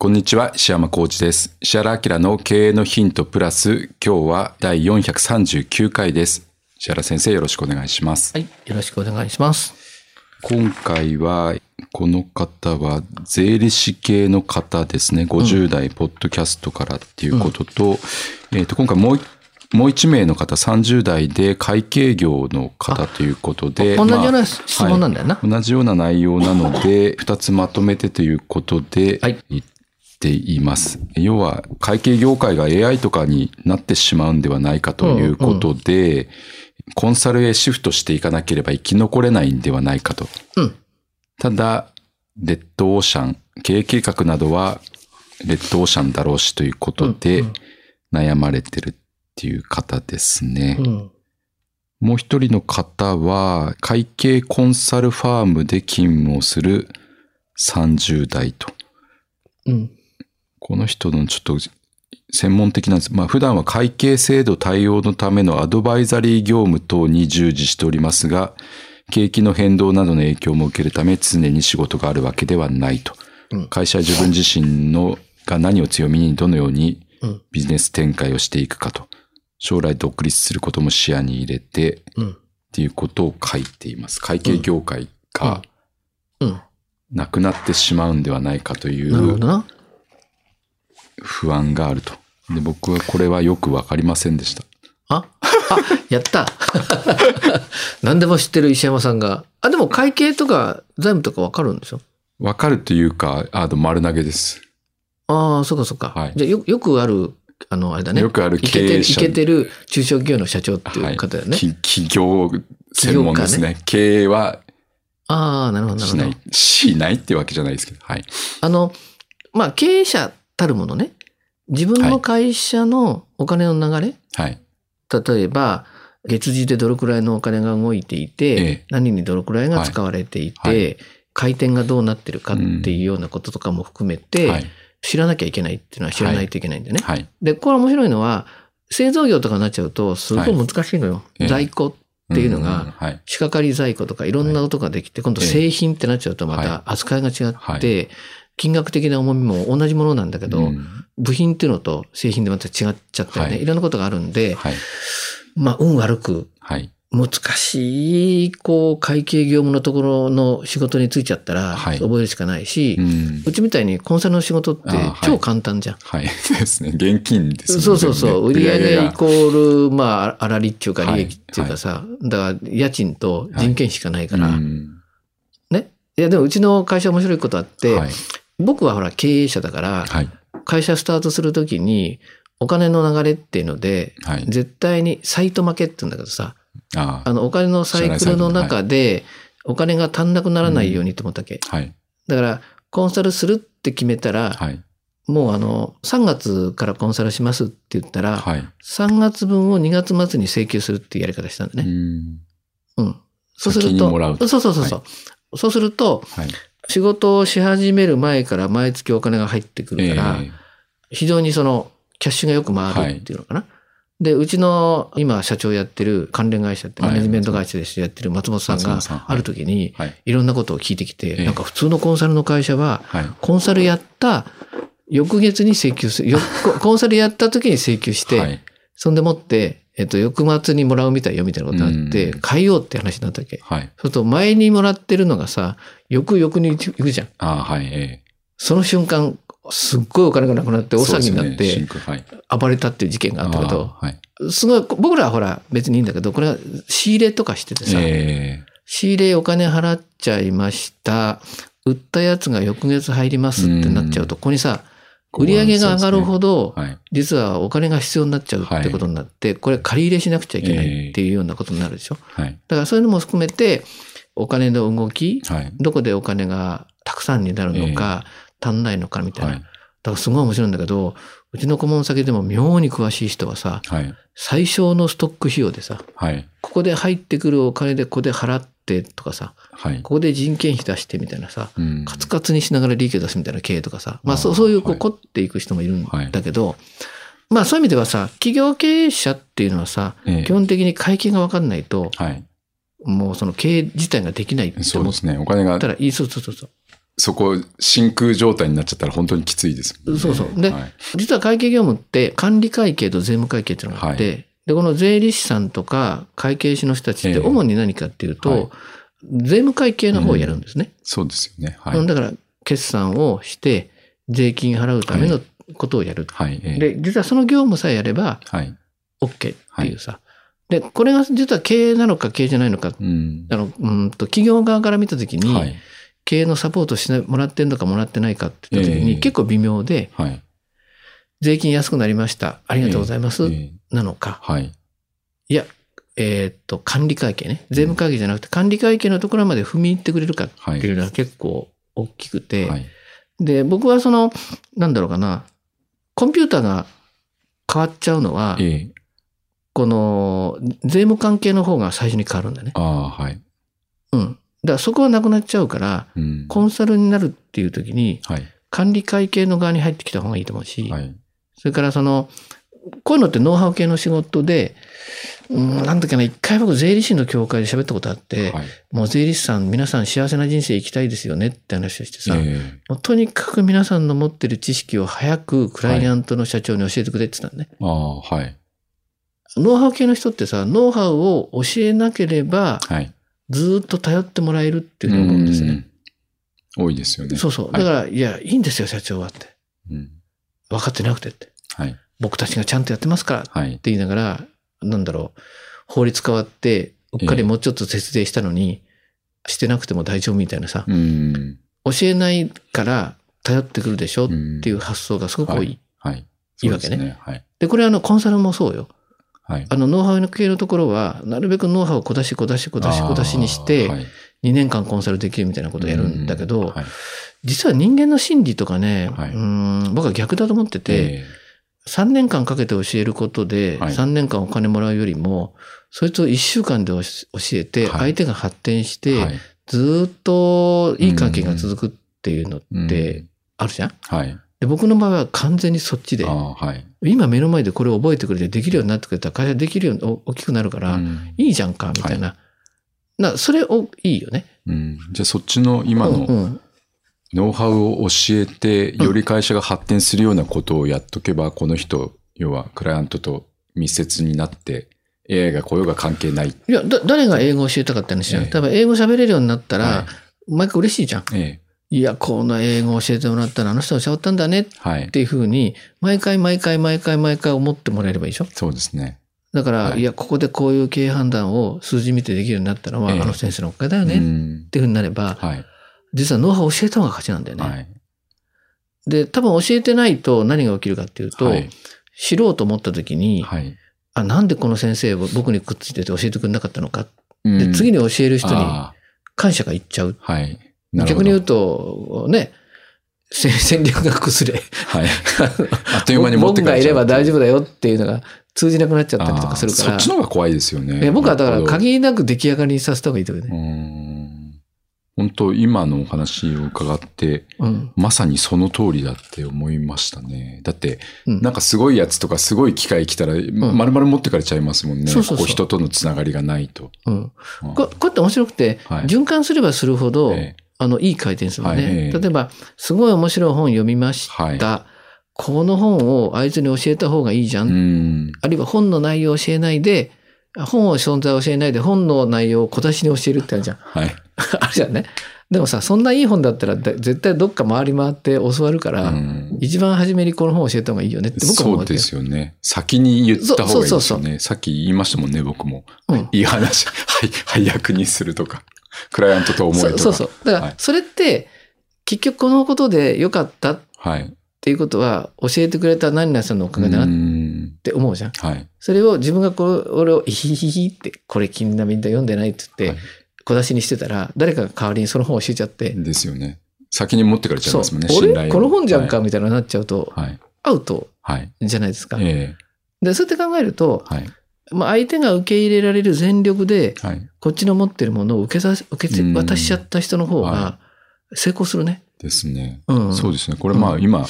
こんにちは、石山浩二です。石原明の経営のヒントプラス、今日は第439回です。石原先生、よろしくお願いします。はい、よろしくお願いします。今回は、この方は税理士系の方ですね。50代、ポッドキャストからっていうことと、えっ、と、今回もう一もう一名の方、30代で会計業の方ということで。同じようまあな質問なんだよな。はい同じような内容なので、二つまとめてということで、はい言っています。要は、会計業界が AI とかになってしまうんではないかということで、コンサルへシフトしていかなければ生き残れないんではないかと。うんただ、レッドオーシャン、経営計画などは、レッドオーシャンだろうしということで、悩まれてるっていう方ですね。うん。もう一人の方は、会計コンサルファームで勤務をする30代と。うん。この人のちょっと専門的なんです。まあ普段は会計制度対応のためのアドバイザリー業務等に従事しておりますが、景気の変動などの影響も受けるため常に仕事があるわけではないと。うん会社は自分自身のが何を強みにどのようにうんビジネス展開をしていくかと。将来独立することも視野に入れて、うん。っていうことを書いています。会計業界がうん。なくなってしまうんではないかというなるほどな。不安があると。で僕はこれはよくわかりませんでした。あ、あ、やった。何でも知ってる石山さんが。あ、でも会計とか財務とかわかるんでしょ？わかるというか、あの、丸投げです。ああ、そうかそうか。はいじゃあよ、よくある、あの、あれだね。よくある経営者ケてる中小企業の社長っていう方だよね。き企業専門ですね。経営はああ、なるほど、なるほどしない。。しないってわけじゃないですけど。はい。あの、まあ、経営者たるものね。自分の会社のお金の流れ、はい。例えば、月次でどれくらいのお金が動いていて、ええ何にどれくらいが使われていて、はいは回転がどうなってるかっていうようなこととかも含めて、はい。知らなきゃいけないっていうのは知らないといけないんでね。はい。で、これ面白いのは、製造業とかになっちゃうと、すごい難しいのよ。ええ在庫っていうのが、はい。仕掛かり在庫とかいろんなことができて、今度ええ製品ってなっちゃうとまはた扱いが違って、はい金額的な重みも同じものなんだけど、うん部品っていうのと製品でまた違っちゃったよね。はいい、ろんなことがあるんで、はい。まあ、運悪く、はい。難しい、こう、会計業務のところの仕事に就いちゃったら、はい覚えるしかないし、う。うんちみたいにコンサルの仕事って超簡単じゃん。はい。ですね。現金ですね。そうそうそう。売ね上イコール、まあ、粗利っていうかはい利益っていうかさ、だから家賃と人件費しかないから、うんね？いや、でもうちの会社面白いことあって、はい。僕はほら経営者だから、はい。会社スタートするときに、お金の流れっていうので、はい。絶対にサイト負けって言うんだけどさ、ああの、お金のサイクルの中で、お金が足んなくならないようにと思ったっけ。あ。はい。だから、コンサルするって決めたら、はい。もうあの、3月からコンサルしますって言ったら、はい。3月分を2月末に請求するっていうやり方したんだうね。ん。うん。そうするとそうそうそうそう、そうすると、はい。仕事をし始める前から毎月お金が入ってくるから、え非常にその、キャッシュがよく回るっていうのかな。で、うちの今社長やってる関連会社ってはいマネジメント会社でやってる松本さんがある時にはい。いろんなことを聞いてきて、ええなんか普通のコンサルの会社ははい。コンサルやった翌月に請求する。よココンサルやった時に請求して、はい。そんでもって、えっと、翌末にもらうみたいよみたいなことになってうん、変えようって話になったわけ。はい。そうすると前にもらってるのがさ、翌々に行くじゃん。ああ、はい。えその瞬間、すっごいお金がなくなって大騒ぎになって。暴れたっていう事件があったけど、あーはい。すごい、僕らはほら別にいいんだけど、これは仕入れとかしててさ、え仕入れお金払っちゃいました。売ったやつが翌月入りますってなっちゃうと、ここにさ、売り上げが上がるほど。実はお金が必要になっちゃうってことになって、これ借り入れしなくちゃいけないっていうようなことになるでしょ？はい。だからそういうのも含めて、お金の動き、はい。どこでお金がたくさんになるのか、足んないのかみたいな。はい。だからすごい面白いんだけど、うちの顧問先でも妙に詳しい人はさ、はい。最小のストック費用でさ、はい。ここで入ってくるお金でここで払ってとかさ、はい。ここで人件費出してみたいなさ、うんカツカツにしながら利益を出すみたいな経営とかさ、まあそうそういうこうはい凝っていく人もいるんだけど、まあそういう意味ではさ、企業経営者っていうのはさ、ええ基本的に会計が分かんないと、はい。もうその経営自体ができないってそうですね。お金がたらいい、そうそうそうそう。そこ、真空状態になっちゃったら本当にきついですね。そうそうではい実は会計業務って管理会計と税務会計っていうのがあって、はで、この税理士さんとか会計士の人たちってええ主に何かっていうと、はい税務会計の方をやるんですね。そうですよね。はい。だから、決算をして、税金払うためのことをやる。はい。ええで、実はその業務さえやれば、はい。OK っていうさ。で、これが実は経営なのか経営じゃないのか、うん。あの、うんと、企業側から見たときに、はい。経営のサポートしてもらってんのかもらってないかって言ったときに、ええ結構微妙で、はい。税金安くなりました。ありがとうございます。ええなのか。はい。いや、えーっと、管理会計ね。税務会計じゃなくて、管理会計のところまで踏み入ってくれるかってはい。いうのは結構大きくて、はい。で、僕はその、なんだろうかな、コンピューターが変わっちゃうのは、ええこの、税務関係の方が最初に変わるんだね。ああ、はい。うん。だからそこはなくなっちゃうから、うん。コンサルになるっていう時に、はい。管理会計の側に入ってきた方がいいと思うし、はい。それからその、こういうのってノウハウ系の仕事で、うん、なんだっけな、一回僕税理士の協会で喋ったことあって、はい。もう税理士さん皆さん幸せな人生生きたいですよねって話をしてさ、えもうとにかく皆さんの持ってる知識を早くクライアントの社長に教えてくれって言ったのね。えああ、はい。ノウハウ系の人ってさ、ノウハウを教えなければはい。ずーっと頼ってもらえるっていうふうに思うんですね。うん多いですよね。そうそう。はいだから、い、や、いいんですよ、社長はって。うん。分かってなくてって。はい。僕たちがちゃんとやってますからってはい。言いながら、なんだろう、法律変わって、うっかりもうちょっと節税したのに、してなくても大丈夫みたいなさ、うん。教えないから頼ってくるでしょっうんていう発想がすごく多い。はい。いいわけねですはい。で、これあの、コンサルもそうよ。はい。あの、ノウハウの系のところは、なるべくノウハウを小出し小出し小出し小出しにしてはい2年間コンサルできるみたいなことをやるんだけど、はい。実は人間の心理とかね、はいうーん僕は逆だと思ってて、え3年間かけて教えることで、はい3年間お金もらうよりも、そいつを1週間で教えて、はい相手が発展して、えはい。ずーっといい関係が続くっていうのうんってあるじゃん、はい。で僕の場合は完全にそっちではい。今目の前でこれを覚えてくれてできるようになってくれたら会社できるようにお大きくなるから、うんいいじゃんか、みたいな。なそれをいいよね。うんじゃあそっちの今のんノウハウを教えて、より会社が発展するようなことをやっとけば、この人、要はクライアントと密接になって、AI が雇用が関係ない。いや、だ、誰が英語を教えたかって話じゃん。ええ多分英語喋れるようになったら、は毎回嬉しいじゃん。ええ。いや、この英語を教えてもらったらあの人が教わったんだねっはい。ていうふうに、毎回毎回毎回毎回思ってもらえればいいでしょそうですね。だから、はいい、や、ここでこういう経営判断を数字見てできるようになったのは、ええあの先生のおかげだよね、っうんていうふうになれば、はい。実はノウハウを教えた方が勝ちなんだよね。はい。で、多分教えてないと何が起きるかっていうと、はい。知ろうと思った時に、はい。あ、なんでこの先生を僕にくっついてて教えてくれなかったのか。うんで、次に教える人にあ感謝がいっちゃう。あはい。逆に言うと、ね、せ戦略が崩れ。はい。あっという間に持って僕かれちゃうがいれば大丈夫だよっていうのが通じなくなっちゃったりとかするから。そっちの方が怖いですよね。え僕はだから限りなく出来上がりにさせた方がいいと思ううね。ん本当今のお話を伺って、うん。まさにその通りだって思いましたね。だって、うんなんかすごいやつとかすごい機械来たら、まるまる持ってかれちゃいますもんね。そうそうそうここ人とのつながりがないと。うん。うんここうやって面白くて、はい循環すればするほど、えあの、いい回転するのね。はいええ例えば、すごい面白い本読みました。はこの本をあいつに教えた方がいいじゃん。うん。あるいは本の内容を教えないで、本を存在を教えないで本の内容を小出しに教えるってあるじゃん。はい。あるじゃんね。でもさ、そんないい本だったらだ絶対どっか回り回って教わるから、うん一番初めにこの本を教えた方がいいよねって僕は思うそうですよね。先に言った方がいいですよね。さっき言いましたもんね、僕も。うんいい話、はい、配役にするとか、クライアントと思えとか。そうそうそう。だかはいら、それって、結局このことで良かったっはい。ていうことは、教えてくれた何々さんのおかげだなうっんて思うじゃん。はい。それを自分がこれ、俺を、イヒヒヒって、これ君みんな読んでないって言って、はい小出しにしてたら、誰かが代わりにその本を教えちゃって、ですよね。先に持ってかれちゃいますもんね、、俺、この本じゃんか、はい。みたいななっちゃうと、はい。アウトはい。じゃないですか。えで、そうやって考えると、えはい。まあ、相手が受け入れられる全力で、はい。こっちの持ってるものを受けさ受け渡しちゃった人の方はが成功するね。ですね。うん。そうですね。これまあ今、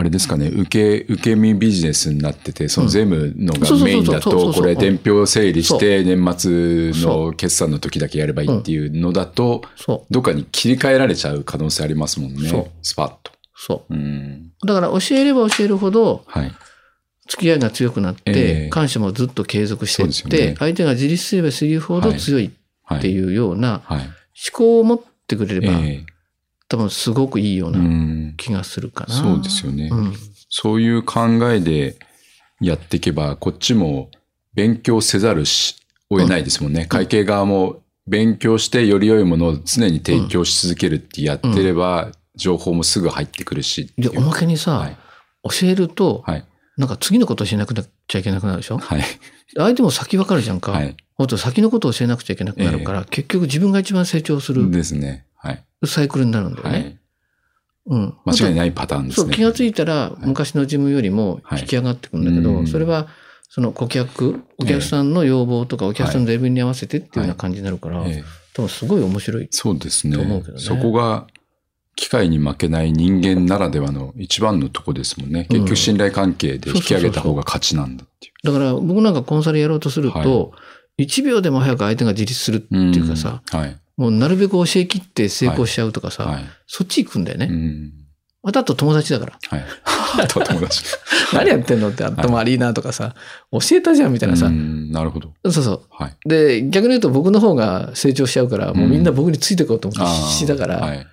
あれですかね、受け、受け身ビジネスになってて、その税務のがメインだと、これ伝票整理して、年末の決算の時だけやればいいっていうのだと。どっかに切り替えられちゃう可能性ありますもんね。スパッと。そう。うん。だから教えれば教えるほどはい。付き合いが強くなっえてえ、感謝もずっと継続していって、相手が自立すればするほど強いっはい。ていうようなはい。思考を持ってくれれば、え多分すごくいいようえう。なん気がするかな。そうですよね。うん。そういう考えでやっていけば、こっちも勉強せざるし、を得ないですもんね。会計側も勉強してより良いものを常に提供し続けるってやってれば、情報もすぐ入ってくるしで、う。おまけにさ、はい。教えると、はい。なんか次のことをしなくなっちゃいけなくなるでしょ？はい。相手も先分かるじゃんか。はい。もっと先のことを教えなくちゃいけなくなるから、結局自分が一番成長するですね。はい。サイクルになるんだよね。はい。うん。間違いないパターンですね。そう、気がついたら、昔の自分よりも引き上がってくるんだけど、はいうんそれは、その顧客、お客さんの要望とか、お客さんのレベルに合わせてっていうような感じになるから、ええ多分すごい面白い。そうですねと思うけどねそこが、機械に負けない人間ならではの一番のとこですもんね。結局信頼関係で引き上げた方が勝ちなんだっていう。だから僕なんかコンサルやろうとすると、1秒でも早く相手が自立するっていうかさ、うんはい。もうなるべく教え切って成功しちゃうとかさ、はい。そっち行くんだよね。うん。またあと友達だから。はい。あとは友達。何やってんのって、頭悪いなとかさ、教えたじゃんみたいなさう。んなるほど。そうそう。はい。で、逆に言うと僕の方が成長しちゃうから、もうみんな僕についていこうと思って必死だから、はい。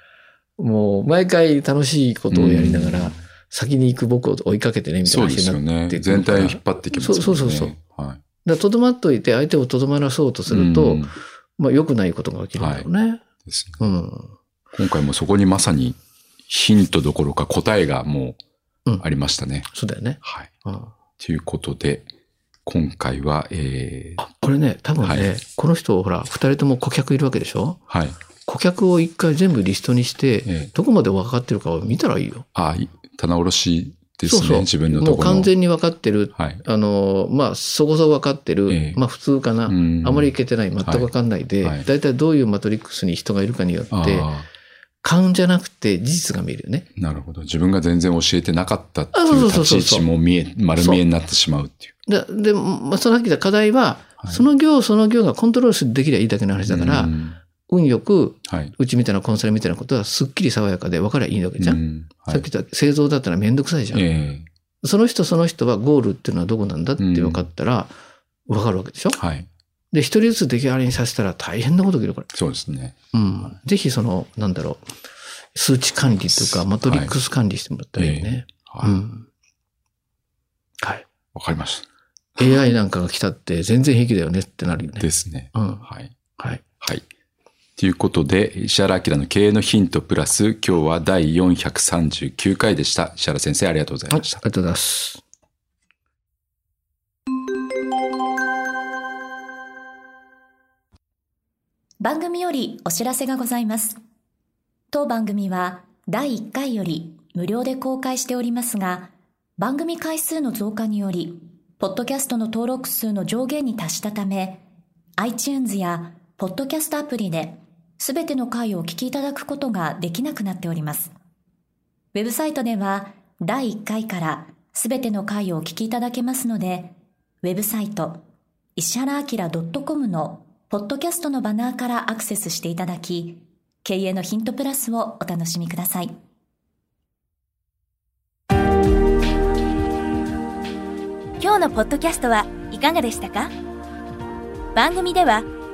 もう毎回楽しいことをやりながら、先に行く僕を追いかけてね、みたいなそうですよ話になね。ってくるから全体を引っ張っていきますね。そうそうそうそうはい。だとどまっといて相手をとどまらそうとすると、うんまあ良くないことが起きるんだろうね。ですねうん。今回もそこにまさにヒントどころか答えがもううんありましたね。そうだよね。はい。うん、ということで、今回は、えー、あ、これね、多分ね、はいこの人、ほら、二人とも顧客いるわけでしょ？はい。顧客を一回全部リストにして、ええどこまで分かってるかを見たらいいよ。あ、い棚卸しですね。そうそう自分のともうころの。完全に分かってる。はい。あの、まあ、そこそこ分かってる。ええまあ、普通かな。うんあまりいけてない。全く分かんないで、はいはいだいたいどういうマトリックスに人がいるかによって、あ勘じゃなくて事実が見えるよね。あ、なるほど。自分が全然教えてなかったっていう立ち位置も見え、丸見えになってしまうっていう。で、でまあ、そのさっき言った課題は、はいその行その行がコントロールできりゃいいだけの話だから、うん運よく、はい。うちみたいなコンサルみたいなことはすっきり爽やかで分かりゃいいわけじゃん。うんはいさっき言った製造だったらめんどくさいじゃん。えその人その人はゴールっていうのはどこなんだって分かったら、分かるわけでしょ？えはい。で、一人ずつ出来上がりにさせたら大変なこと起きるから。そうですね。うん。ぜひその、なんだろう、数値管理とか、マトリックス管理してもらったらいいね。はい。わ、うん。はい。かりまし AI なんかが来たって全然平気だよねってなるよた。ね。ですね。うん。はい。はい。はい。ということで、石原明の経営のヒントプラス、今日は第439回でした。石原先生、ありがとうございはい。あましたりが。とうございます。番組よりお知らせがございます。当番組は第1回より無料で公開しておりますが、番組回数の増加により、ポッドキャストの登録数の上限に達したため、iTunes やポッドキャストアプリで、すべての回をお聞きいただくことができなくなっております。ウェブサイトでは、第1回からすべての回をお聞きいただけますので、ウェブサイト、石原明 .com のポッドキャストのバナーからアクセスしていただき、経営のヒントプラスをお楽しみください。今日のポッドキャストはいかがでしたか？番組では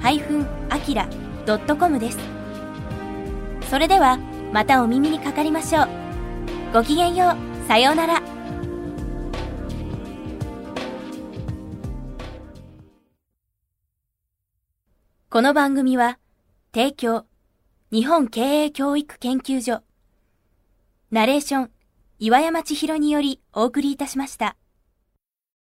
石原 -akira.com です。それではまたお耳にかかりましょう。ごきげんよう。さようなら。この番組は、提供、日本経営教育研究所、ナレーション、岩山千尋によりお送りいたしました。